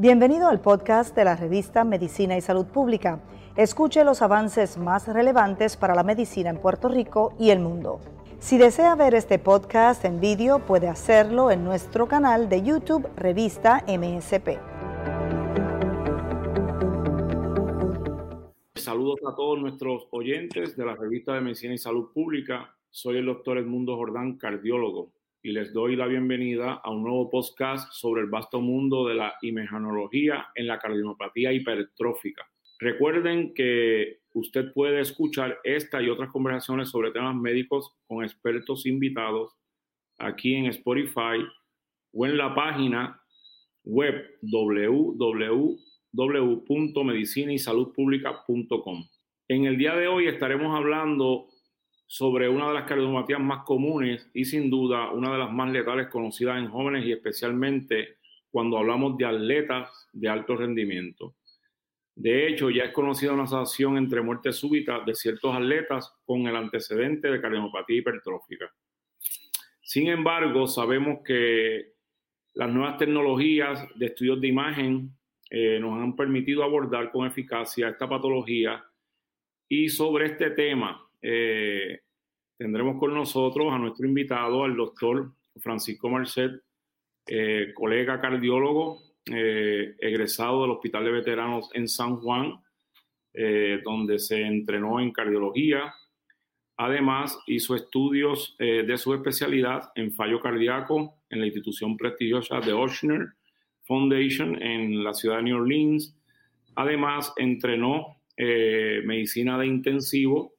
Bienvenido al podcast de la revista Medicina y Salud Pública. Escuche los avances más relevantes para la medicina en Puerto Rico y el mundo. Si desea ver este podcast en vídeo, puede hacerlo en nuestro canal de YouTube Revista MSP. Saludos a todos nuestros oyentes de la revista de Medicina y Salud Pública. Soy el doctor Edmundo Jordán, cardiólogo y les doy la bienvenida a un nuevo podcast sobre el vasto mundo de la imejanología en la cardiopatía hipertrófica. Recuerden que usted puede escuchar esta y otras conversaciones sobre temas médicos con expertos invitados aquí en Spotify o en la página web www.medicinaysaludpublica.com. En el día de hoy estaremos hablando sobre una de las cardiopatías más comunes y sin duda una de las más letales conocidas en jóvenes y especialmente cuando hablamos de atletas de alto rendimiento. De hecho, ya es conocida una asociación entre muerte súbita de ciertos atletas con el antecedente de cardiopatía hipertrófica. Sin embargo, sabemos que las nuevas tecnologías de estudios de imagen eh, nos han permitido abordar con eficacia esta patología y sobre este tema eh, tendremos con nosotros a nuestro invitado, al doctor Francisco Marcet, eh, colega cardiólogo, eh, egresado del Hospital de Veteranos en San Juan, donde se entrenó en cardiología. Además, hizo estudios de su especialidad en fallo cardíaco en la institución prestigiosa de Ochsner Foundation en la ciudad de New Orleans. Además, entrenó medicina de intensivo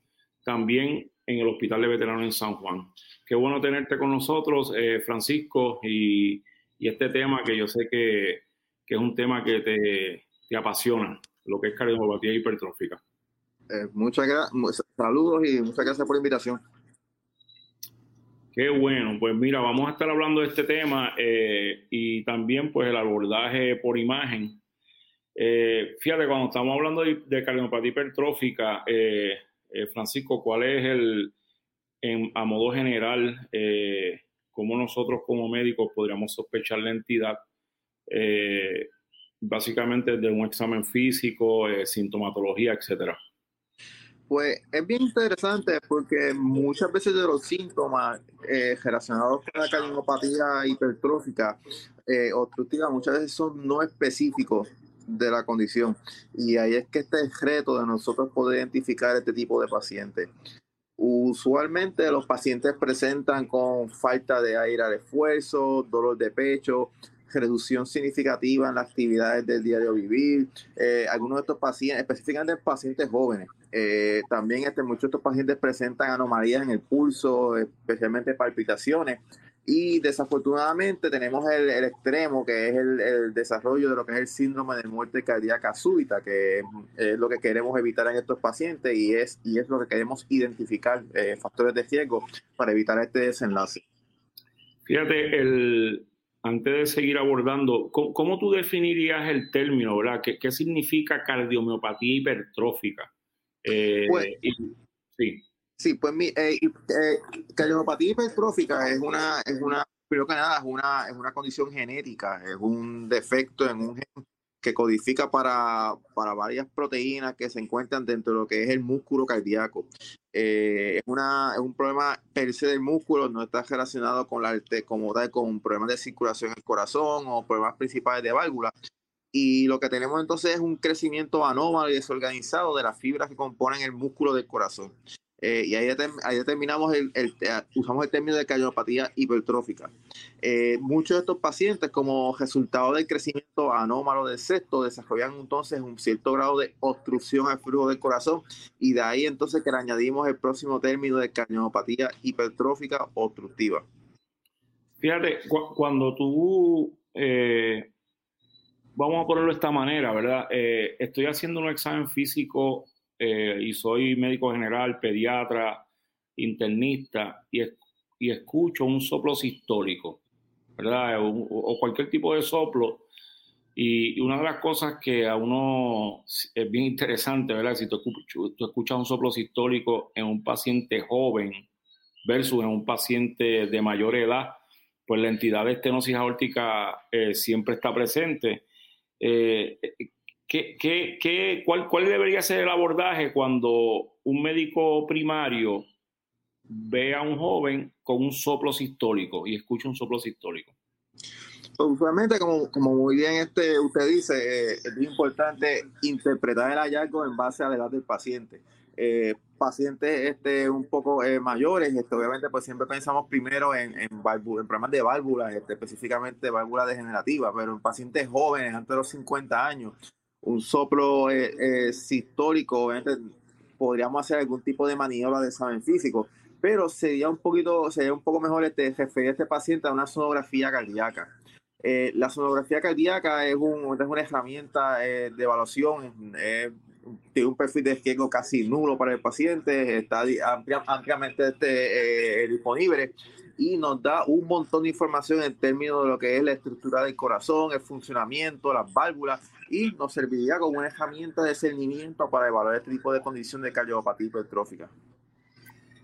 también en el Hospital de Veteranos en San Juan. Qué bueno tenerte con nosotros, eh, Francisco, y, este tema que yo sé que, es un tema que te, apasiona, lo que es cardiopatía hipertrófica. Eh, muchas gracias, saludos y muchas gracias por la invitación. Qué bueno, pues mira, vamos a estar hablando de este tema eh, y también pues el abordaje por imagen. fíjate, cuando estamos hablando de, de cardiopatía hipertrófica, eh, Francisco, ¿cuál es el, a modo general, eh, cómo nosotros como médicos podríamos sospechar la entidad? Eh, básicamente de un examen físico, sintomatología, etcétera. Pues es bien interesante porque muchas veces de los síntomas relacionados con la cardiopatía hipertrófica obstructiva muchas veces son no específicos de la condición. Y ahí es que este es reto de nosotros poder identificar este tipo de pacientes. Usualmente los pacientes presentan con falta de aire al esfuerzo, dolor de pecho, reducción significativa en las actividades del diario vivir. Eh, algunos de estos pacientes, específicamente pacientes jóvenes, eh, también este, muchos de estos pacientes presentan anomalías en el pulso, especialmente palpitaciones. Y desafortunadamente tenemos el, extremo, que es el, desarrollo de lo que es el síndrome de muerte cardíaca súbita, que es, lo que queremos evitar en estos pacientes y es, y es lo que queremos identificar, eh, factores de riesgo para evitar este desenlace. Fíjate, el, antes de seguir abordando, ¿cómo, tú definirías el término, verdad? ¿Qué, qué significa cardiomiopatía hipertrófica? Eh, pues, sí. Sí, pues mi eh, eh, cardiopatía hipertrófica es una, es una, primero que nada, es una, es una condición genética, es un defecto en un gen que codifica para, para varias proteínas que se encuentran dentro de lo que es el músculo cardíaco. Eh, es, una, es un problema per se del músculo, no está relacionado con la como tal, con problemas de circulación en el corazón o problemas principales de válvula. Y lo que tenemos entonces es un crecimiento anómalo y desorganizado de las fibras que componen el músculo del corazón. Eh, y ahí, determinamos, el, eh, usamos el término de cardiopatía hipertrófica. Eh, muchos de estos pacientes, como resultado del crecimiento anómalo del sexto, desarrollan entonces un cierto grado de obstrucción al flujo del corazón y de ahí entonces que le añadimos el próximo término de cardiopatía hipertrófica obstructiva. Fíjate, cuando tú, vamos a ponerlo de esta manera, ¿verdad? estoy haciendo un examen físico eh, y soy médico general, pediatra, internista y, y escucho un soplo sistólico, ¿verdad? O, cualquier tipo de soplo. Y, una de las cosas que a uno es bien interesante, ¿verdad? Si tú, escuchas un soplo sistólico en un paciente joven, versus en un paciente de mayor edad, pues la entidad de estenosis aórtica eh, siempre está presente. Eh, ¿qué, qué, cuál, ¿Cuál debería ser el abordaje cuando un médico primario ve a un joven con un soplo sistólico y escucha un soplo sistólico? usualmente, como, como muy bien este, usted dice, eh, es importante interpretar el hallazgo en base a la edad del paciente. Eh, pacientes este, un poco eh, mayores, este, obviamente pues siempre pensamos primero en, en, en problemas de válvulas, este, específicamente válvulas degenerativas, pero en pacientes jóvenes, antes de los 50 años, un soplo eh, sistólico, obviamente podríamos hacer algún tipo de maniobra de examen físico, pero sería un poquito, sería un poco mejor este, referir a este paciente a una sonografía cardíaca. Eh, la sonografía cardíaca es, un, es una herramienta eh, de evaluación, tiene un perfil de riesgo casi nulo para el paciente, está ampliamente este, eh, disponible y nos da un montón de información en términos de lo que es la estructura del corazón, el funcionamiento, las válvulas y nos serviría como una herramienta de discernimiento para evaluar este tipo de condición de cardiopatía hipertrófica.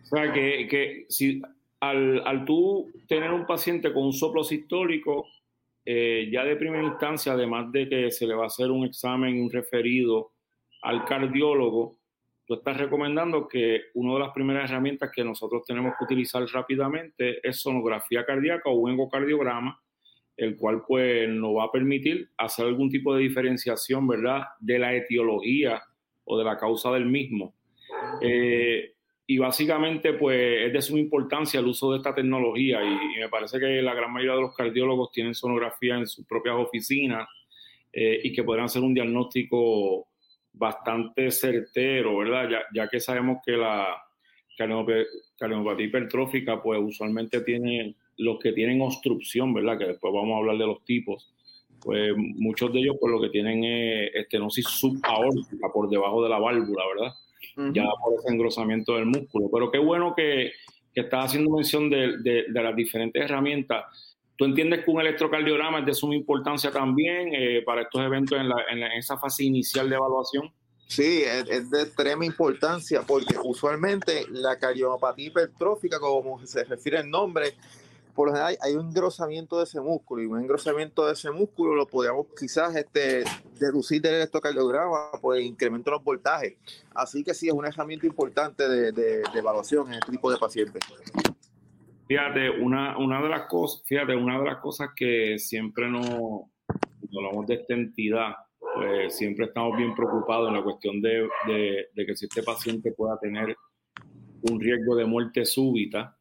O sea, que, que si al, al tú tener un paciente con un soplo sistólico, eh, ya de primera instancia, además de que se le va a hacer un examen, un referido al cardiólogo, tú estás recomendando que una de las primeras herramientas que nosotros tenemos que utilizar rápidamente es sonografía cardíaca o un ecocardiograma, el cual pues nos va a permitir hacer algún tipo de diferenciación, ¿verdad?, de la etiología o de la causa del mismo. Eh, y básicamente pues es de suma importancia el uso de esta tecnología y, me parece que la gran mayoría de los cardiólogos tienen sonografía en sus propias oficinas eh, y que podrán hacer un diagnóstico bastante certero, ¿verdad? Ya, ya que sabemos que la cardiopatía hipertrófica pues usualmente tiene los que tienen obstrucción, ¿verdad? Que después vamos a hablar de los tipos. Pues muchos de ellos pues lo que tienen es estenosis subaórtica por debajo de la válvula, ¿verdad? ya por ese engrosamiento del músculo. Pero qué bueno que, que estás haciendo mención de, de, las diferentes herramientas. ¿Tú entiendes que un electrocardiograma es de suma importancia también eh, para estos eventos en, la, en, esa fase inicial de evaluación? Sí, es, es, de extrema importancia porque usualmente la cardiopatía hipertrófica, como se refiere el nombre, por lo general hay un engrosamiento de ese músculo y un engrosamiento de ese músculo lo podríamos quizás este, deducir del electrocardiograma por el incremento de los voltajes. Así que sí, es una herramienta importante de, de, evaluación en este tipo de pacientes. Fíjate, una, una de las cosas, fíjate, una de las cosas que siempre nos, cuando hablamos de esta entidad, pues siempre estamos bien preocupados en la cuestión de, de, que si este paciente pueda tener un riesgo de muerte súbita,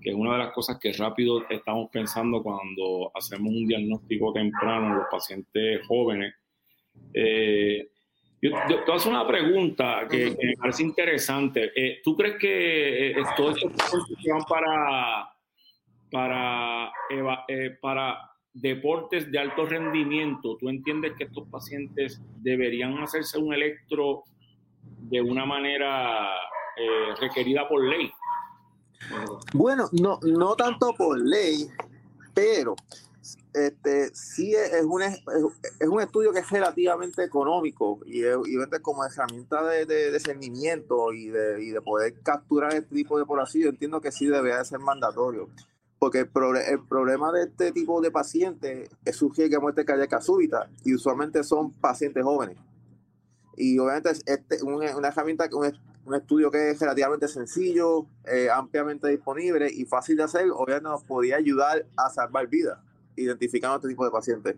que es una de las cosas que rápido estamos pensando cuando hacemos un diagnóstico temprano en los pacientes jóvenes. Eh, yo, te voy a hacer una pregunta que, me parece interesante. Eh, ¿Tú crees que eh, todos estos pacientes van para, para, para deportes de alto rendimiento, tú entiendes que estos pacientes deberían hacerse un electro de una manera requerida por ley? Bueno, no, no tanto por ley, pero este, sí es un, es, un estudio que es relativamente económico y, y como herramienta de, de, discernimiento y de, y de poder capturar este tipo de población, entiendo que sí debería ser mandatorio. Porque el, el, problema de este tipo de pacientes es su que muerte cardíaca súbita y usualmente son pacientes jóvenes. Y obviamente este, una, una herramienta, un, un estudio que es relativamente sencillo, eh, ampliamente disponible y fácil de hacer, obviamente nos podía ayudar a salvar vidas, identificando este tipo de pacientes.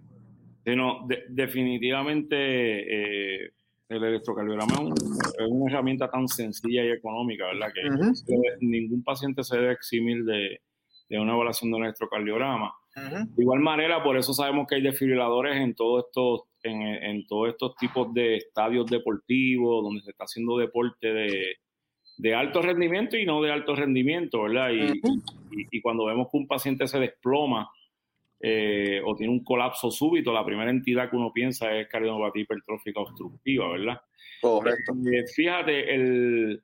Sí, no, definitivamente eh, el electrocardiograma es, una herramienta tan sencilla y económica, ¿verdad? Que ningún paciente se debe eximir de, de una evaluación de un electrocardiograma. De igual manera, por eso sabemos que hay desfibriladores en todos estos en, en, todos estos tipos de estadios deportivos, donde se está haciendo deporte de, de alto rendimiento y no de alto rendimiento, ¿verdad? Y, y, cuando vemos que un paciente se desploma eh, o tiene un colapso súbito, la primera entidad que uno piensa es cardiopatía hipertrófica obstructiva, ¿verdad? Correcto. Eh, fíjate, el,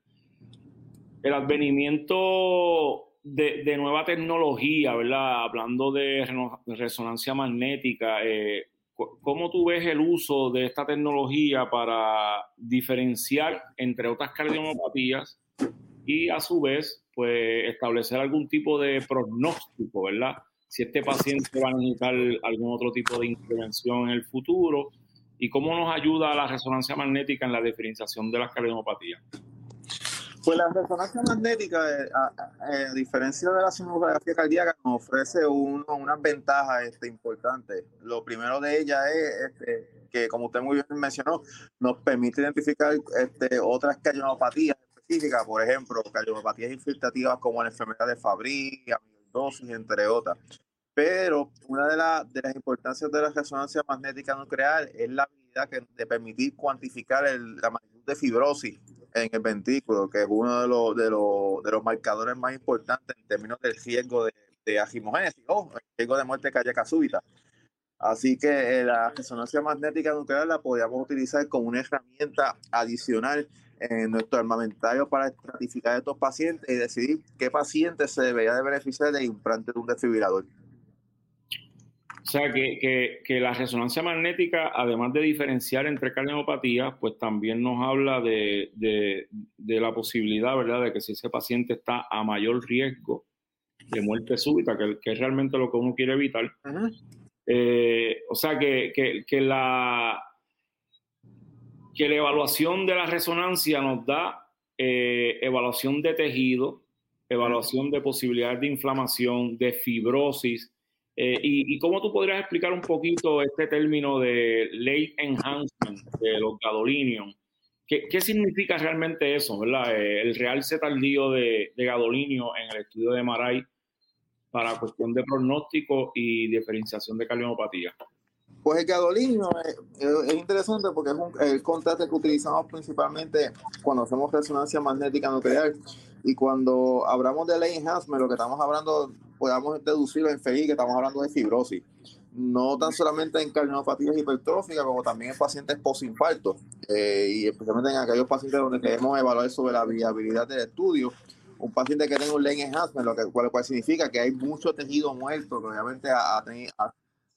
el advenimiento de, de, nueva tecnología, ¿verdad? Hablando de resonancia magnética, eh, ¿Cómo tú ves el uso de esta tecnología para diferenciar entre otras cardiopatías y a su vez pues establecer algún tipo de pronóstico, ¿verdad? Si este paciente va a necesitar algún otro tipo de intervención en el futuro y cómo nos ayuda la resonancia magnética en la diferenciación de las cardiopatías. Pues la resonancia magnética, eh, a, diferencia de la sonografía cardíaca, nos ofrece unas ventajas este, importantes. Lo primero de ellas es este, que, como usted muy bien mencionó, nos permite identificar este, otras cardiopatías específicas, por ejemplo, cardiopatías infiltrativas como la enfermedad de Fabry, entre otras. Pero una de, de las importancias de la resonancia magnética nuclear es la habilidad que, de permitir cuantificar la magnitud de fibrosis en el ventrículo, que es uno de los, de los, de los marcadores más importantes en términos del riesgo de, de agimogénesis o el riesgo de muerte cardíaca súbita. Así que eh, la resonancia magnética nuclear la podríamos utilizar como una herramienta adicional en nuestro armamentario para estratificar a estos pacientes y decidir qué paciente se debería de beneficiar del implante de un desfibrilador. O sea, que, que, la resonancia magnética, además de diferenciar entre cardiopatías, pues también nos habla de, de, la posibilidad, ¿verdad?, de que si ese paciente está a mayor riesgo de muerte súbita, que, que es realmente lo que uno quiere evitar. Eh, o sea, que, que, la, que la evaluación de la resonancia nos da eh, evaluación de tejido, evaluación de posibilidades de inflamación, de fibrosis, eh, y, cómo tú podrías explicar un poquito este término de late enhancement de los gadolinium? ¿Qué, ¿Qué, significa realmente eso, verdad? Eh, el realce tardío de, de gadolinio en el estudio de Maray para cuestión de pronóstico y diferenciación de cardiopatía. Pues el gadolinio es, interesante porque es un, el contraste que utilizamos principalmente cuando hacemos resonancia magnética nuclear y cuando hablamos de late enhancement, lo que estamos hablando podamos deducirlo en FI que estamos hablando de fibrosis. No tan solamente en cardiopatías hipertróficas, como también en pacientes posinfartos eh, y especialmente en aquellos pacientes donde queremos evaluar sobre la viabilidad del estudio. Un paciente que tenga un lane enhancement, lo que, cual, cual significa que hay mucho tejido muerto, que obviamente ha,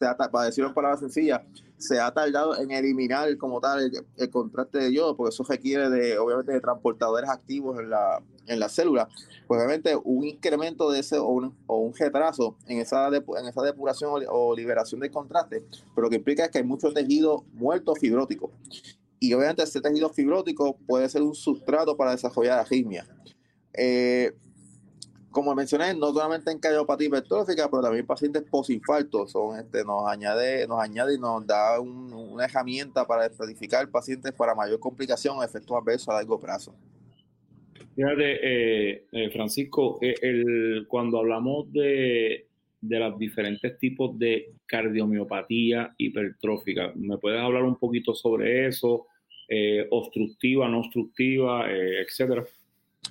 para decirlo en palabras sencillas, se ha tardado en eliminar como tal el, contraste de yodo, porque eso requiere de, obviamente, de transportadores activos en la, en la célula pues obviamente un incremento de ese o un, o retraso en esa, en esa depuración o, liberación de contraste, pero lo que implica es que hay mucho tejido muerto fibrótico. Y obviamente ese tejido fibrótico puede ser un sustrato para desarrollar arritmia. Eh, como mencioné, no solamente en cardiopatía hipertrófica, pero también pacientes posinfarto son, este, nos añade, nos añade y nos da una herramienta para estratificar pacientes para mayor complicación o efectos adversos a largo plazo. Fíjate, eh, eh, Francisco, eh, cuando hablamos de, los diferentes tipos de cardiomiopatía hipertrófica, ¿me puedes hablar un poquito sobre eso? obstructiva, no obstructiva, etcétera.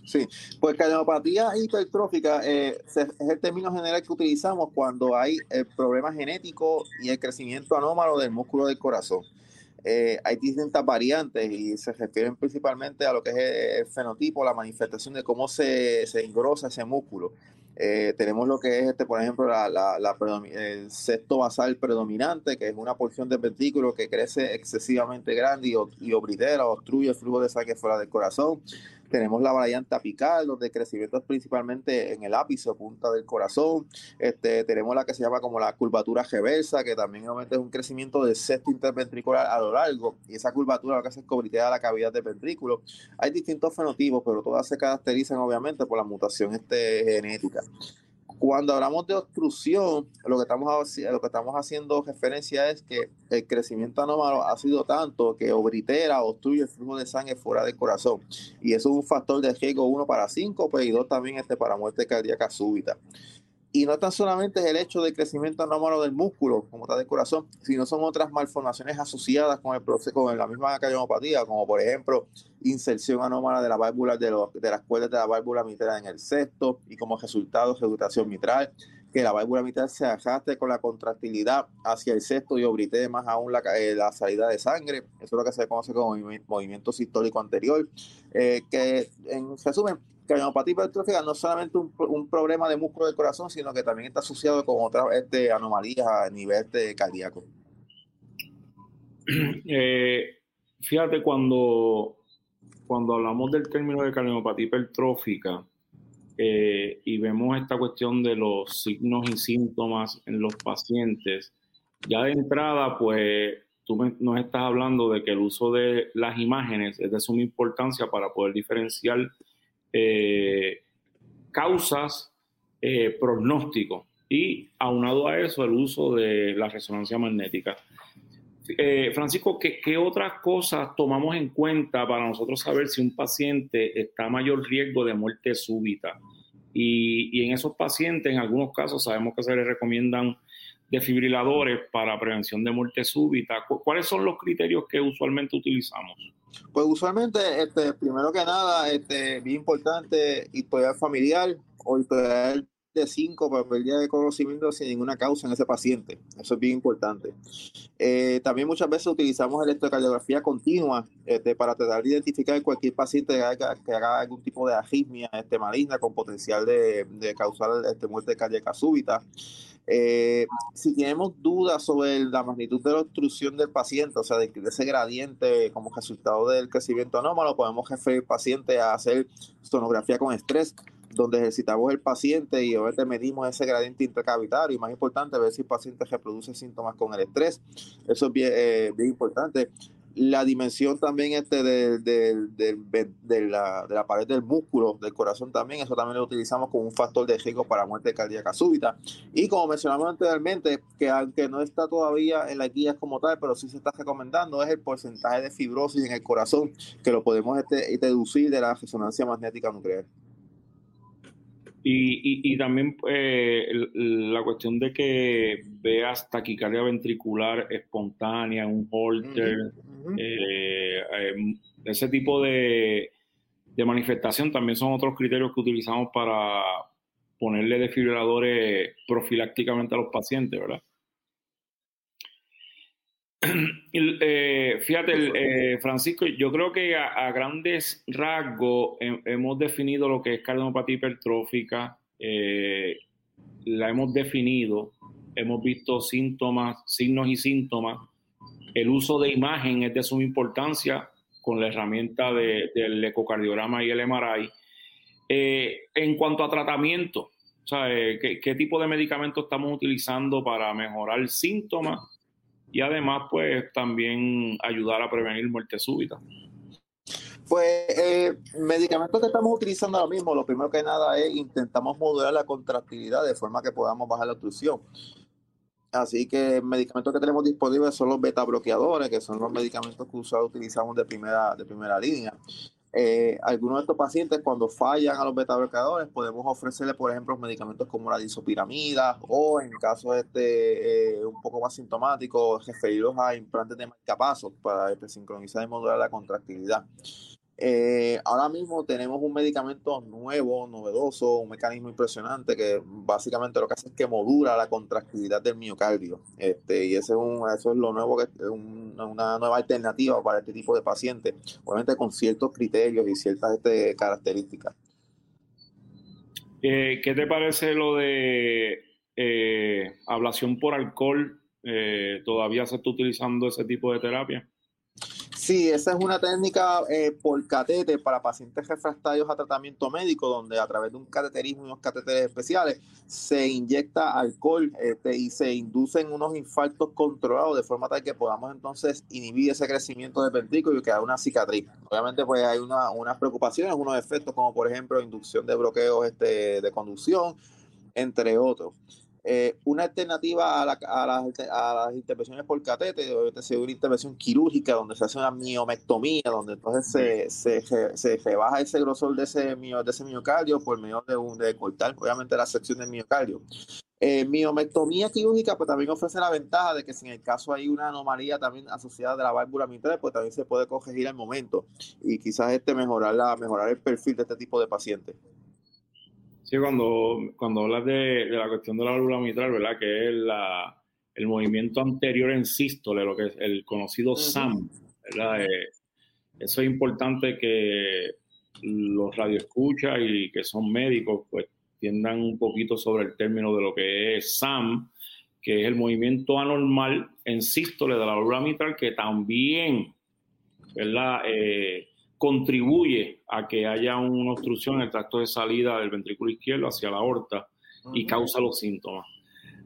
Sí, pues cardiopatía hipertrófica es el término general que utilizamos cuando hay problemas genéticos y el crecimiento anómalo del músculo del corazón. Eh, hay distintas variantes y se refieren principalmente a lo que es el fenotipo, la manifestación de cómo se, se engrosa ese músculo. Eh, tenemos lo que es, este, por ejemplo, la, la, el sexto basal predominante, que es una porción del ventrículo que crece excesivamente grande y, y obritera, obstruye el flujo de sangre fuera del corazón. Tenemos la variante apical, donde crecimiento es principalmente en el ápice o punta del corazón. Este, tenemos la que se llama como la curvatura reversa, que también obviamente es un crecimiento del sexto interventricular a lo largo. Y esa curvatura lo que hace es cobritea la cavidad del ventrículo. Hay distintos fenotipos, pero todas se caracterizan obviamente por la mutación este, genética. Cuando hablamos de obstrucción, lo que, estamos, haciendo referencia es que el crecimiento anómalo ha sido tanto que obritera, obstruye el flujo de sangre fuera del corazón. Y eso es un factor de riesgo uno para cinco, y dos también este para muerte cardíaca súbita. Y no tan solamente es el hecho de crecimiento anómalo del músculo, como está del corazón, sino son otras malformaciones asociadas con el proceso, con la misma cardiopatía, como por ejemplo inserción anómala de la válvula de, de las cuerdas de la válvula mitral en el sexto y como resultado regurgitación mitral, que la válvula mitral se arrastre con la contractilidad hacia el sexto y obrite más aún la, eh, la, salida de sangre. Eso es lo que se conoce como movimiento sistólico anterior, eh, que en resumen cardiopatía hipertrófica no es solamente un, problema de músculo del corazón, sino que también está asociado con otras este, anomalías a nivel este, cardíaco. Eh, fíjate, cuando, cuando hablamos del término de cardiopatía hipertrófica, eh, y vemos esta cuestión de los signos y síntomas en los pacientes, ya de entrada, pues tú nos estás hablando de que el uso de las imágenes es de suma importancia para poder diferenciar eh, causas, eh, y aunado a eso el uso de la resonancia magnética. Eh, Francisco, ¿qué, otras cosas tomamos en cuenta para nosotros saber si un paciente está a mayor riesgo de muerte súbita? Y, en esos pacientes, en algunos casos, sabemos que se les recomiendan desfibriladores para prevención de muerte súbita. ¿Cuáles son los criterios que usualmente utilizamos? Pues usualmente, este, primero que nada, este, bien importante, historial familiar o historial de 5 para pérdida de conocimiento sin ninguna causa en ese paciente. Eso es bien importante. Eh, también muchas veces utilizamos electrocardiografía continua este, para tratar de identificar cualquier paciente que haga, que haga algún tipo de arritmia este, maligna con potencial de, de causar este, muerte cardíaca súbita. Eh, si tenemos dudas sobre la magnitud de la obstrucción del paciente, o sea, de, ese gradiente como resultado del crecimiento anómalo, podemos referir al paciente a hacer sonografía con estrés donde ejercitamos el paciente y obviamente medimos ese gradiente intracavitario y más importante, ver si el paciente reproduce síntomas con el estrés. Eso es bien, eh, importante. La dimensión también este de, de, la, de la pared del músculo del corazón también, eso también lo utilizamos como un factor de riesgo para muerte cardíaca súbita. Y como mencionamos anteriormente, que aunque no está todavía en las guías como tal, pero sí se está recomendando, es el porcentaje de fibrosis en el corazón, que lo podemos este, deducir de la resonancia magnética nuclear. Y, y, también eh, la cuestión de que veas taquicardia ventricular espontánea, un holter, eh, em, ese tipo de, de, manifestación también son otros criterios que utilizamos para ponerle desfibriladores profilácticamente a los pacientes, ¿verdad? Eh, fíjate, eh, Francisco, yo creo que a, grandes rasgos hemos definido lo que es cardiopatía hipertrófica, eh, la hemos definido, hemos visto síntomas, signos y síntomas. El uso de imagen es de suma importancia con la herramienta del ecocardiograma y el MRI. en cuanto a tratamiento, ¿qué, ¿qué tipo de medicamentos estamos utilizando para mejorar síntomas y además pues también ayudar a prevenir muerte súbita. Pues eh, medicamentos que estamos utilizando ahora mismo, lo primero que nada es intentamos modular la contractilidad de forma que podamos bajar la obstrucción. Así que medicamentos que tenemos disponibles son los beta bloqueadores, que son los medicamentos que utilizamos de primera, de primera línea. Eh, algunos de estos pacientes, cuando fallan a los beta bloqueadores, podemos ofrecerle, por ejemplo, medicamentos como la disopiramida o, en caso este, eh, un poco más sintomático, referirlos a implantes de marcapasos para sincronizar y modular la contractilidad. Eh, ahora mismo tenemos un medicamento nuevo, novedoso, un mecanismo impresionante que básicamente lo que hace es que modula la contractilidad del miocardio. Este, y ese es un, eso es lo nuevo, que es una nueva alternativa para este tipo de pacientes, obviamente con ciertos criterios y ciertas este, características. Eh, ¿Qué te parece lo de eh, ablación por alcohol? ¿Todavía se está utilizando ese tipo de terapia? Sí, esa es una técnica eh, por catete para pacientes refractarios a tratamiento médico, donde a través de un cateterismo y unos catéteres especiales se inyecta alcohol este, y se inducen unos infartos controlados de forma tal que podamos entonces inhibir ese crecimiento del ventrículo y quedar una cicatriz. Obviamente, pues hay una, unas preocupaciones, unos efectos como por ejemplo inducción de bloqueos este, de conducción, entre otros. Eh, una alternativa a, las intervenciones por catete es una intervención quirúrgica donde se hace una miomectomía, donde entonces se, se, rebaja ese grosor de ese, de ese miocardio por medio de, un, de cortar, obviamente, la sección del miocardio. Eh, miomectomía quirúrgica pues también ofrece la ventaja de que si en el caso hay una anomalía también asociada de la válvula mitral, pues también se puede corregir al momento y quizás este mejorar, la, mejorar el perfil de este tipo de pacientes. Sí, cuando, cuando hablas de, la cuestión de la válvula mitral, ¿verdad? Que es la, el movimiento anterior en sístole, lo que es el conocido SAM, ¿verdad? Eh, eso es importante que los radioescuchas y que son médicos, pues tiendan un poquito sobre el término de lo que es SAM, que es el movimiento anormal en sístole de la válvula mitral, que también, ¿verdad? Eh, contribuye a que haya una obstrucción en el tracto de salida del ventrículo izquierdo hacia la aorta y causa los síntomas.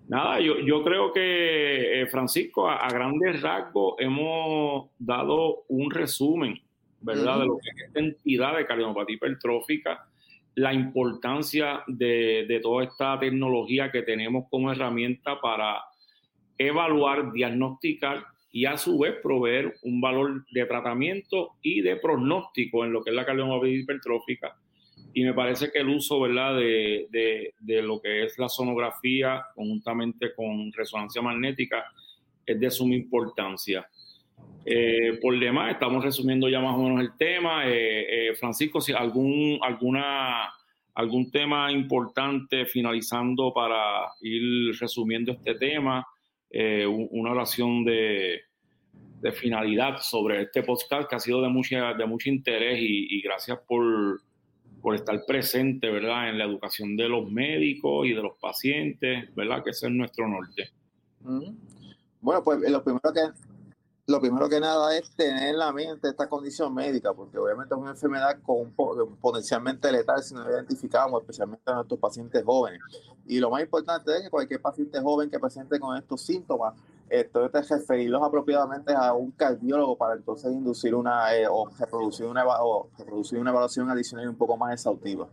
Nada, yo, yo creo que, eh, Francisco, a, grandes rasgos hemos dado un resumen, ¿verdad?, de lo que es esta entidad de cardiopatía hipertrófica, la importancia de, de toda esta tecnología que tenemos como herramienta para evaluar, diagnosticar y a su vez proveer un valor de tratamiento y de pronóstico en lo que es la cardiopatía hipertrófica. Y me parece que el uso ¿verdad? De, de, de, lo que es la sonografía conjuntamente con resonancia magnética es de suma importancia. Eh, por demás, estamos resumiendo ya más o menos el tema. Eh, eh, Francisco, si algún, alguna, algún tema importante finalizando para ir resumiendo este tema, eh, una oración de, de, finalidad sobre este podcast que ha sido de, mucha, de mucho interés y, gracias por, por, estar presente, ¿verdad?, en la educación de los médicos y de los pacientes, ¿verdad?, que ese es nuestro norte. Bueno, pues lo primero que lo primero que nada es tener en la mente esta condición médica, porque obviamente es una enfermedad con potencialmente letal si no la identificamos, especialmente en nuestros pacientes jóvenes. Y lo más importante es que cualquier paciente joven que presente con estos síntomas, entonces referirlos apropiadamente a un cardiólogo para entonces inducir una eh, o, reproducir una, o reproducir una evaluación adicional un poco más exhaustiva.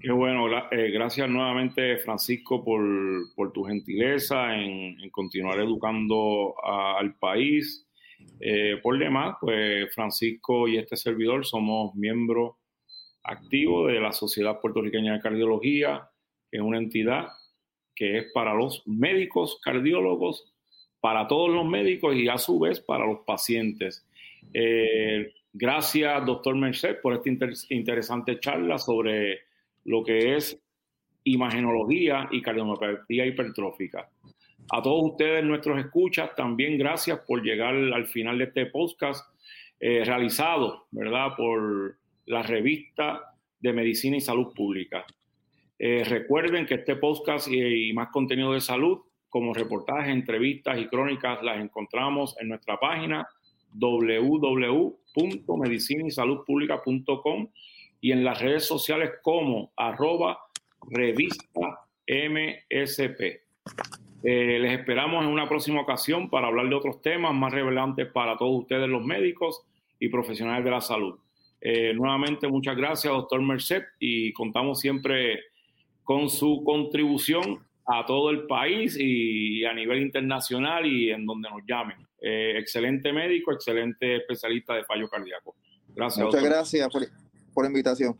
Qué bueno, eh, gracias nuevamente Francisco por, tu gentileza en, continuar educando al país. Eh, por demás, pues Francisco y este servidor somos miembros activos de la Sociedad Puertorriqueña de Cardiología, que es una entidad que es para los médicos cardiólogos, para todos los médicos y a su vez para los pacientes. Eh, gracias, doctor Merced, por esta interesante charla sobre lo que es imagenología y cardiopatía hipertrófica. A todos ustedes, nuestros escuchas, también gracias por llegar al final de este podcast eh, realizado, ¿verdad?, por la revista de Medicina y Salud Pública. Eh, recuerden que este podcast y, más contenido de salud, como reportajes, entrevistas y crónicas, las encontramos en nuestra página www.medicinaysaludpublica.com y en las redes sociales como arroba revista MSP. Eh, les esperamos en una próxima ocasión para hablar de otros temas más relevantes para todos ustedes los médicos y profesionales de la salud. Eh, nuevamente, muchas gracias, doctor Merced, y contamos siempre con su contribución a todo el país y a nivel internacional y en donde nos llamen. Eh, excelente médico, excelente especialista de fallo cardíaco. Gracias. Muchas gracias por, por invitación.